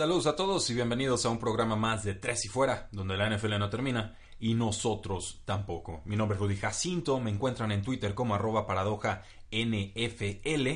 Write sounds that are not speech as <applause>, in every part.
Saludos a todos y bienvenidos a un programa más de Tres y Fuera, donde la NFL no termina y nosotros tampoco. Mi nombre es Rudy Jacinto, me encuentran en Twitter como arroba paradoja NFL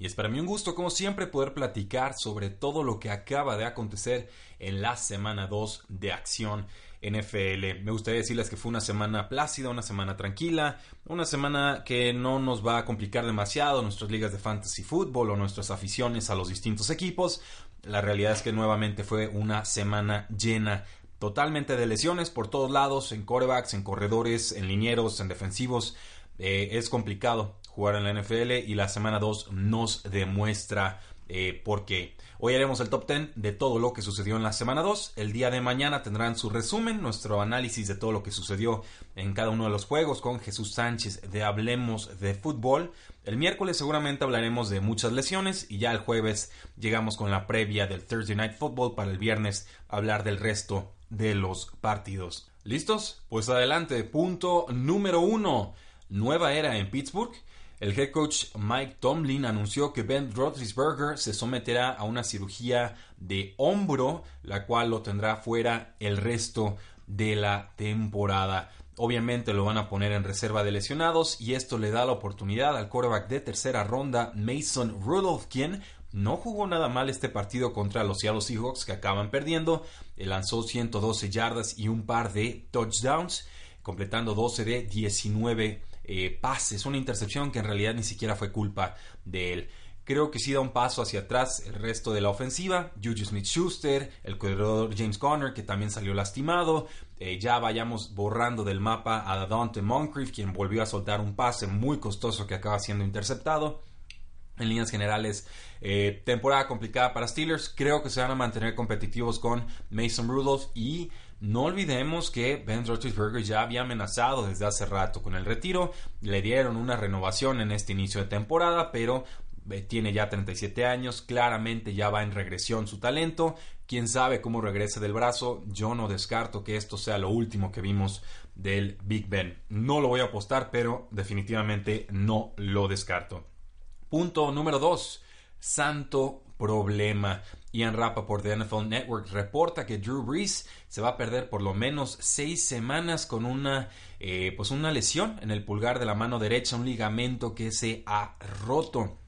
y es para mí un gusto, como siempre, poder platicar sobre todo lo que acaba de acontecer en la semana 2 de acción NFL. Me gustaría decirles que fue una semana plácida, una semana tranquila, una semana que no nos va a complicar demasiado nuestras ligas de fantasy fútbol o nuestras aficiones a los distintos equipos. La realidad es que nuevamente fue una semana llena totalmente de lesiones por todos lados, en corebacks, en corredores, en linieros, en defensivos. Eh, es complicado jugar en la NFL y la semana 2 nos demuestra eh, por qué. Hoy haremos el top 10 de todo lo que sucedió en la semana 2. El día de mañana tendrán su resumen, nuestro análisis de todo lo que sucedió en cada uno de los juegos con Jesús Sánchez de Hablemos de Fútbol. El miércoles seguramente hablaremos de muchas lesiones y ya el jueves llegamos con la previa del Thursday Night Football para el viernes hablar del resto de los partidos. ¿Listos? Pues adelante. Punto número uno. Nueva era en Pittsburgh. El head coach Mike Tomlin anunció que Ben Roethlisberger se someterá a una cirugía de hombro, la cual lo tendrá fuera el resto de la temporada. Obviamente lo van a poner en reserva de lesionados y esto le da la oportunidad al quarterback de tercera ronda Mason Rudolph, quien no jugó nada mal este partido contra los Seattle Seahawks que acaban perdiendo. Lanzó 112 yardas y un par de touchdowns, completando 12 de 19 eh, pases, una intercepción que en realidad ni siquiera fue culpa de él. Creo que sí da un paso hacia atrás el resto de la ofensiva. Juju Smith Schuster, el corredor James Conner, que también salió lastimado. Eh, ya vayamos borrando del mapa a Dante Moncrief, quien volvió a soltar un pase muy costoso que acaba siendo interceptado. En líneas generales, eh, temporada complicada para Steelers. Creo que se van a mantener competitivos con Mason Rudolph y no olvidemos que Ben Roethlisberger ya había amenazado desde hace rato con el retiro. Le dieron una renovación en este inicio de temporada, pero eh, tiene ya 37 años, claramente ya va en regresión su talento. Quién sabe cómo regrese del brazo. Yo no descarto que esto sea lo último que vimos del Big Ben. No lo voy a apostar, pero definitivamente no lo descarto. Punto número 2. Santo problema. Ian Rappaport de NFL Network reporta que Drew Brees se va a perder por lo menos seis semanas con una, eh, pues una lesión en el pulgar de la mano derecha, un ligamento que se ha roto.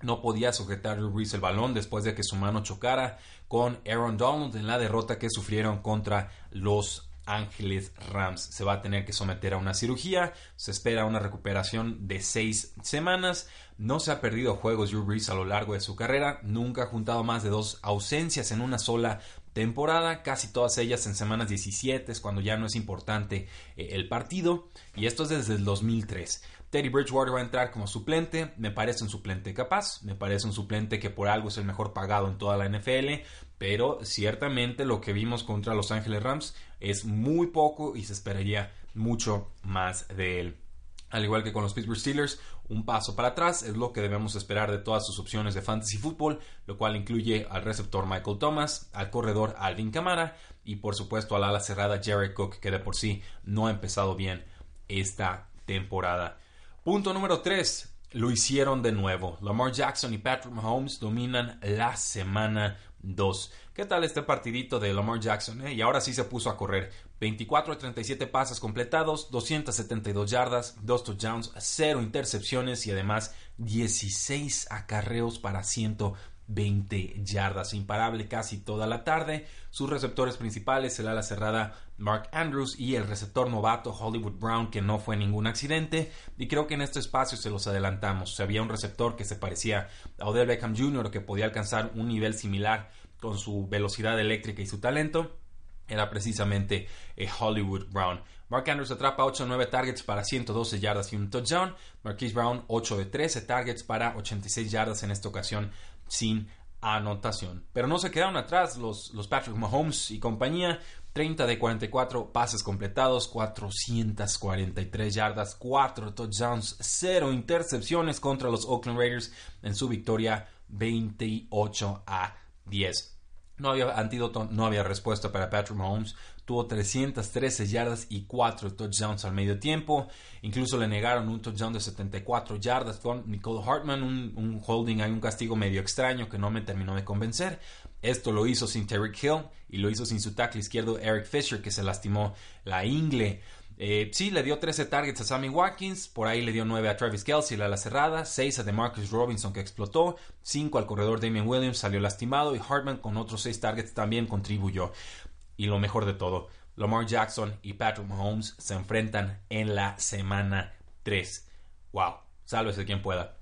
No podía sujetar Drew Brees el balón después de que su mano chocara con Aaron Donald en la derrota que sufrieron contra los Ángeles Rams. Se va a tener que someter a una cirugía. Se espera una recuperación de seis semanas. No se ha perdido juegos Drew Brees a lo largo de su carrera. Nunca ha juntado más de dos ausencias en una sola temporada. Casi todas ellas en semanas 17, cuando ya no es importante eh, el partido. Y esto es desde el 2003. Teddy Bridgewater va a entrar como suplente. Me parece un suplente capaz. Me parece un suplente que por algo es el mejor pagado en toda la NFL. Pero ciertamente lo que vimos contra Los Ángeles Rams es muy poco y se esperaría mucho más de él. Al igual que con los Pittsburgh Steelers, un paso para atrás es lo que debemos esperar de todas sus opciones de fantasy football, lo cual incluye al receptor Michael Thomas, al corredor Alvin Kamara y por supuesto al ala cerrada Jared Cook, que de por sí no ha empezado bien esta temporada. Punto número 3. Lo hicieron de nuevo. Lamar Jackson y Patrick Mahomes dominan la semana 2. ¿Qué tal este partidito de Lamar Jackson? Eh? Y ahora sí se puso a correr. 24 a 37 pases completados, 272 yardas, 2 touchdowns, 0 intercepciones y además 16 acarreos para 120 yardas. Imparable casi toda la tarde. Sus receptores principales, el ala cerrada Mark Andrews y el receptor novato Hollywood Brown, que no fue ningún accidente. Y creo que en este espacio se los adelantamos. había un receptor que se parecía a Odell Beckham Jr., que podía alcanzar un nivel similar con su velocidad eléctrica y su talento, era precisamente eh, Hollywood Brown. Mark Andrews atrapa 8 de 9 targets para 112 yardas y un touchdown. Marquise Brown 8 de 13 targets para 86 yardas en esta ocasión sin anotación. Pero no se quedaron atrás los, los Patrick Mahomes y compañía. 30 de 44 pases completados, 443 yardas, 4 touchdowns, 0 intercepciones contra los Oakland Raiders en su victoria 28 a 10. No había antídoto, no había respuesta para Patrick Mahomes. Tuvo 313 yardas y 4 touchdowns al medio tiempo. Incluso le negaron un touchdown de 74 yardas con Nicole Hartman, un, un holding, hay un castigo medio extraño que no me terminó de convencer. Esto lo hizo sin Terry Hill y lo hizo sin su tackle izquierdo Eric Fisher, que se lastimó la ingle. Eh, sí, le dio 13 targets a Sammy Watkins, por ahí le dio 9 a Travis Kelsey, la, la cerrada, 6 a DeMarcus Robinson que explotó, 5 al corredor Damian Williams salió lastimado y Hartman con otros 6 targets también contribuyó. Y lo mejor de todo, Lamar Jackson y Patrick Mahomes se enfrentan en la semana 3. ¡Wow! Sálvese quien pueda.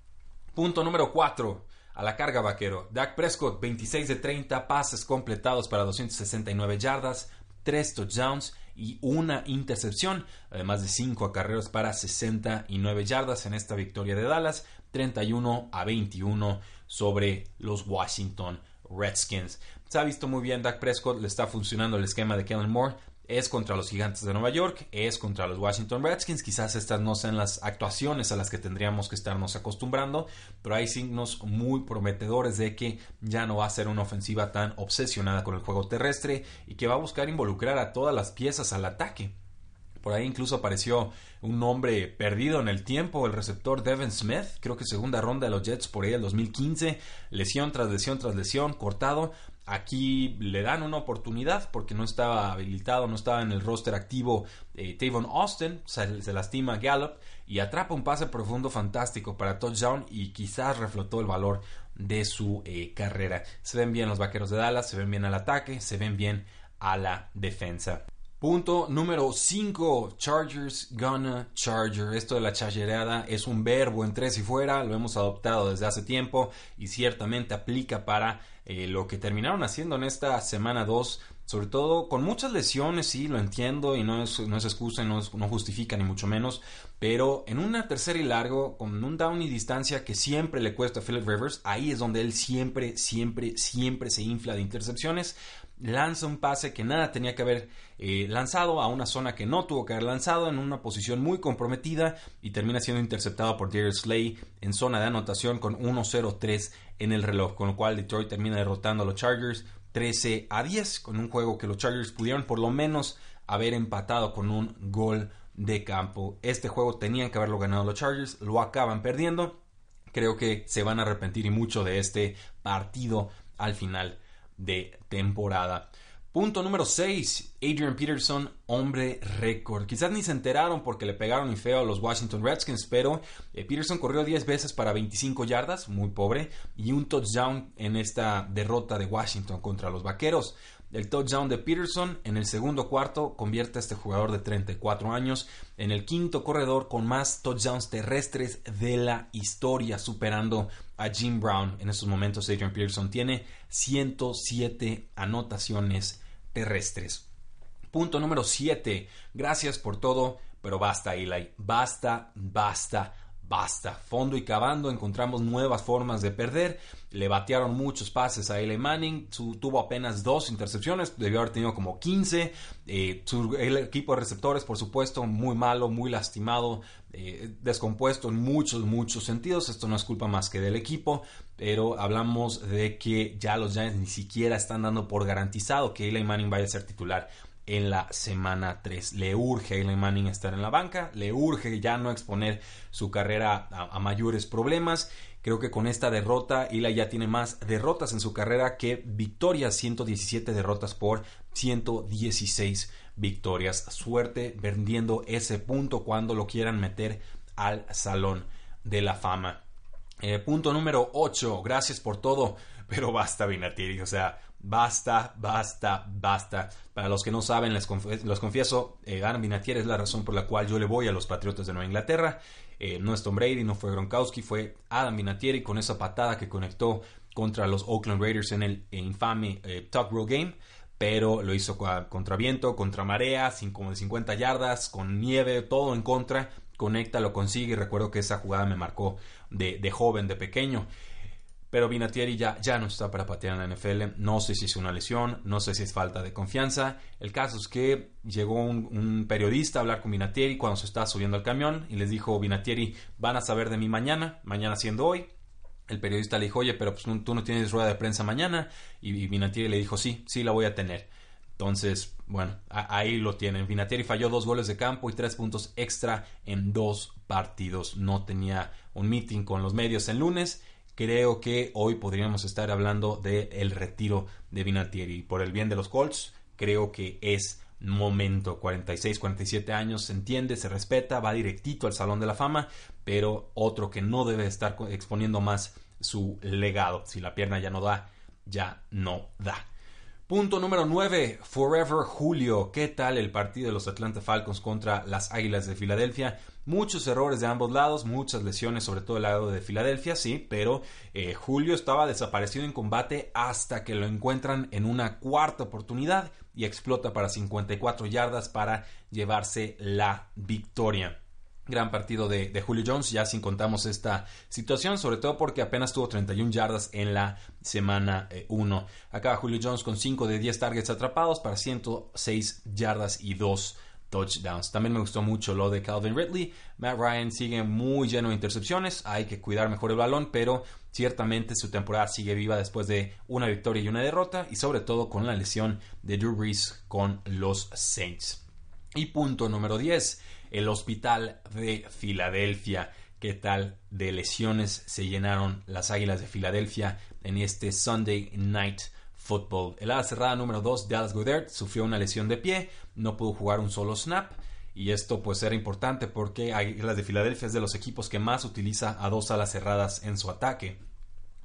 Punto número 4 a la carga vaquero. Dak Prescott, 26 de 30 pases completados para 269 yardas, 3 touchdowns y una intercepción, además de 5 acarreos para 69 yardas en esta victoria de Dallas, 31 a 21 sobre los Washington Redskins. Se ha visto muy bien Dak Prescott, le está funcionando el esquema de Kellen Moore es contra los Gigantes de Nueva York, es contra los Washington Redskins. Quizás estas no sean las actuaciones a las que tendríamos que estarnos acostumbrando, pero hay signos muy prometedores de que ya no va a ser una ofensiva tan obsesionada con el juego terrestre y que va a buscar involucrar a todas las piezas al ataque. Por ahí incluso apareció un nombre perdido en el tiempo, el receptor Devin Smith, creo que segunda ronda de los Jets por ahí el 2015, lesión tras lesión tras lesión, cortado, Aquí le dan una oportunidad porque no estaba habilitado, no estaba en el roster activo eh, Tavon Austin, se, lastima Gallup y atrapa un pase profundo fantástico para touchdown y quizás reflotó el valor de su eh, carrera. Se ven bien los vaqueros de Dallas, se ven bien al ataque, se ven bien a la defensa. Punto número 5. Chargers gonna Charger. Esto de la chargereada es un verbo en tres y fuera. Lo hemos adoptado desde hace tiempo y ciertamente aplica para eh, lo que terminaron haciendo en esta semana 2. Sobre todo con muchas lesiones, sí, lo entiendo y no es, no excusa no justifica ni mucho menos. Pero en una tercera y largo, con un down y distancia que siempre le cuesta a Philip Rivers, ahí es donde él siempre, siempre, siempre se infla de intercepciones lanza un pase que nada tenía que haber eh, lanzado a una zona que no tuvo que haber lanzado en una posición muy comprometida y termina siendo interceptado por Darius Slay en zona de anotación con 1-0-3 en el reloj, con lo cual Detroit termina derrotando a los Chargers 13 a 10 con un juego que los Chargers pudieron por lo menos haber empatado con un gol de campo. Este juego tenían que haberlo ganado los Chargers, lo acaban perdiendo. Creo que se van a arrepentir y mucho de este partido al final de temporada. Punto número 6. Adrian Peterson, hombre récord. Quizás ni se enteraron porque le pegaron y feo a los Washington Redskins, pero eh, Peterson corrió 10 veces para 25 yardas, muy pobre, y un touchdown en esta derrota de Washington contra los Vaqueros. El touchdown de Peterson en el segundo cuarto convierte a este jugador de 34 años en el quinto corredor con más touchdowns terrestres de la historia, superando a Jim Brown. En estos momentos Adrian Peterson tiene 107 anotaciones terrestres. Punto número 7. Gracias por todo, pero basta, Eli. Basta, basta, basta. Fondo y cavando encontramos nuevas formas de perder. Le batearon muchos pases a Eli Manning. tuvo apenas dos intercepciones. Debió haber tenido como 15. Eh, el equipo de receptores, por supuesto, muy malo, muy lastimado, eh, descompuesto en muchos, muchos sentidos. Esto no es culpa más que del equipo. Pero hablamos de que ya los Giants ni siquiera están dando por garantizado que Eli Manning vaya a ser titular en la semana 3. Le urge a Eli Manning estar en la banca, le urge ya no exponer su carrera a, mayores problemas. Creo que con esta derrota, Eli ya tiene más derrotas en su carrera que victorias, 117 derrotas por 116 victorias. Suerte vendiendo ese punto cuando lo quieran meter al Salón de la Fama. Eh, punto número 8. Gracias por todo, <laughs> pero basta, Vinatieri. O sea, Basta, basta, basta. Para los que no saben, les, confieso, eh, Adam Vinatieri es la razón por la cual yo le voy a los Patriotas de Nueva Inglaterra. Eh, no es Tom Brady, no fue Gronkowski, fue Adam Vinatieri con esa patada que conectó contra los Oakland Raiders en el infame eh, Talk Game. pero lo hizo contra viento, contra marea, sin como de 50 yardas, con nieve, todo en contra. Conecta, lo consigue recuerdo que esa jugada me marcó de joven, de pequeño. Pero Vinatieri ya, ya no está para patear en la NFL. No sé si es una lesión, no sé si es falta de confianza. El caso es que llegó un, periodista a hablar con Vinatieri cuando se estaba subiendo al camión y les dijo, Vinatieri, van a saber de mí mañana, mañana siendo hoy. El periodista le dijo, oye, pero pues, tú no tienes rueda de prensa mañana. Y Vinatieri le dijo, sí, sí la voy a tener. Entonces, bueno, ahí lo tienen. Vinatieri falló dos goles de campo y tres puntos extra en dos partidos. No tenía un meeting con los medios el lunes creo que hoy podríamos estar hablando del retiro de Vinatieri. Por el bien de los Colts, creo que es momento. 46, 47 años, se entiende, se respeta, va directito al Salón de la Fama, pero otro que no debe estar exponiendo más su legado. Si la pierna ya no da, ya no da. Punto número 9, Forever Julio. ¿Qué tal el partido de los Atlanta Falcons contra las Águilas de Filadelfia? Muchos errores de ambos lados, muchas lesiones, sobre todo el lado de Filadelfia, sí, pero eh, Julio estaba desaparecido en combate hasta que lo encuentran en una cuarta oportunidad y explota para 54 yardas para llevarse la victoria gran partido de, Julio Jones, ya sin contamos esta situación, sobre todo porque apenas tuvo 31 yardas en la semana 1. Eh, Acaba Julio Jones con 5 de 10 targets atrapados para 106 yardas y 2 touchdowns. También me gustó mucho lo de Calvin Ridley. Matt Ryan sigue muy lleno de intercepciones, hay que cuidar mejor el balón, pero ciertamente su temporada sigue viva después de una victoria y una derrota, y sobre todo con la lesión de Drew Brees con los Saints. Y punto número 10 el hospital de Filadelfia. ¿Qué tal de lesiones se llenaron las Águilas de Filadelfia en este Sunday Night El ala cerrada número 2, Dallas Goddard, sufrió una lesión de pie, no pudo jugar un solo snap. Y esto pues era importante porque Águilas de Filadelfia es de los equipos que más utiliza a dos alas cerradas en su ataque.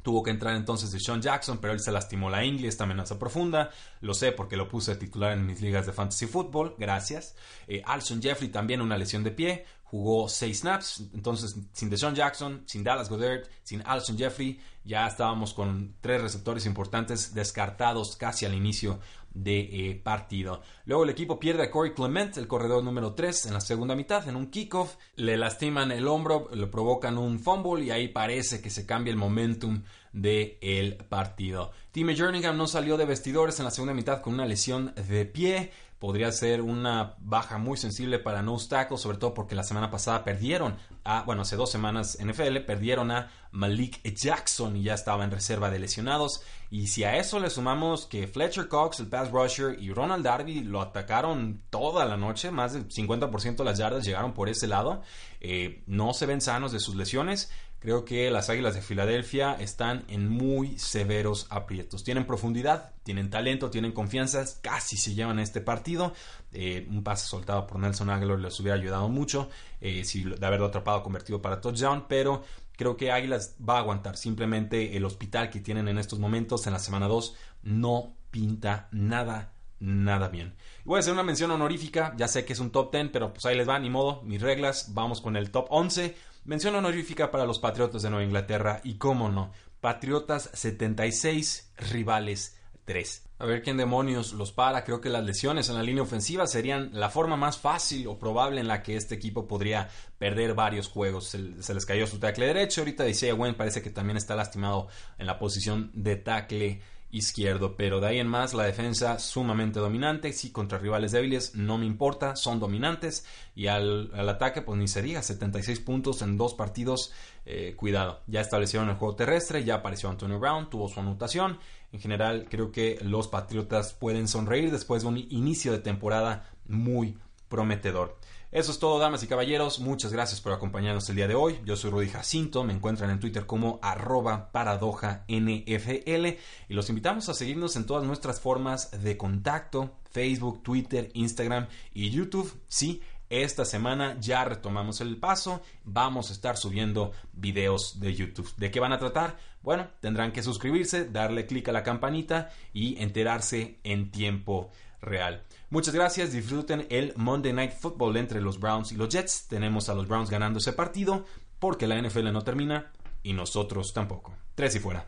Tuvo que entrar entonces de Sean Jackson, pero él se lastimó la ingle, esta amenaza profunda. Lo sé porque lo puse a titular en mis ligas de fantasy football. Gracias. Eh, Alson Jeffrey también una lesión de pie. Jugó seis snaps. Entonces, sin Deshaun Jackson, sin Dallas Goddard, sin Alson Jeffrey, ya estábamos con tres receptores importantes descartados casi al inicio de eh, partido. Luego el equipo pierde a Corey Clement, el corredor número 3, en la segunda mitad, en un kickoff. Le lastiman el hombro, le provocan un fumble y ahí parece que se cambia el momentum del partido. Timmy Jerningham no salió de vestidores en la segunda mitad con una lesión de pie podría ser una baja muy sensible para no tackle, sobre todo porque la semana pasada perdieron a, bueno, hace dos semanas NFL, perdieron a Malik Jackson y ya estaba en reserva de lesionados. Y si a eso le sumamos que Fletcher Cox, el pass rusher, y Ronald Darby lo atacaron toda la noche, más del 50% de las yardas llegaron por ese lado, eh, no se ven sanos de sus lesiones. Creo que las Águilas de Filadelfia están en muy severos aprietos. Tienen profundidad, tienen talento, tienen confianza, casi se llevan este partido. Eh, un pase soltado por Nelson Aguilar les hubiera ayudado mucho eh, si de haberlo atrapado convertido para touchdown, pero creo que Águilas va a aguantar. Simplemente el hospital que tienen en estos momentos en la semana 2 no pinta nada nada bien. Voy a hacer una mención honorífica, ya sé que es un top 10, pero pues ahí les va, ni modo, mis reglas, vamos con el top 11. Mención honorífica para los Patriotas de Nueva Inglaterra y cómo no, Patriotas 76, rivales 3. A ver quién demonios los para. Creo que las lesiones en la línea ofensiva serían la forma más fácil o probable en la que este equipo podría perder varios juegos. Se, les cayó su tackle derecho. Ahorita dice Gwen parece que también está lastimado en la posición de tackle izquierdo, pero de ahí en más la defensa sumamente dominante, sí contra rivales débiles no me importa, son dominantes y al, ataque pues ni se diga, 76 puntos en dos partidos, eh, cuidado, ya establecieron el juego terrestre, ya apareció Antonio Brown, tuvo su anotación, en general creo que los Patriotas pueden sonreír después de un inicio de temporada muy prometedor. Eso es todo, damas y caballeros. Muchas gracias por acompañarnos el día de hoy. Yo soy Rudy Jacinto. Me encuentran en Twitter como arroba paradoja NFL. Y los invitamos a seguirnos en todas nuestras formas de contacto. Facebook, Twitter, Instagram y YouTube. Sí, esta semana ya retomamos el paso. Vamos a estar subiendo videos de YouTube. ¿De qué van a tratar? Bueno, tendrán que suscribirse, darle clic a la campanita y enterarse en tiempo real. Muchas gracias, disfruten el Monday Night Football entre los Browns y los Jets. Tenemos a los Browns ganando ese partido porque la NFL no termina y nosotros tampoco. Tres y fuera.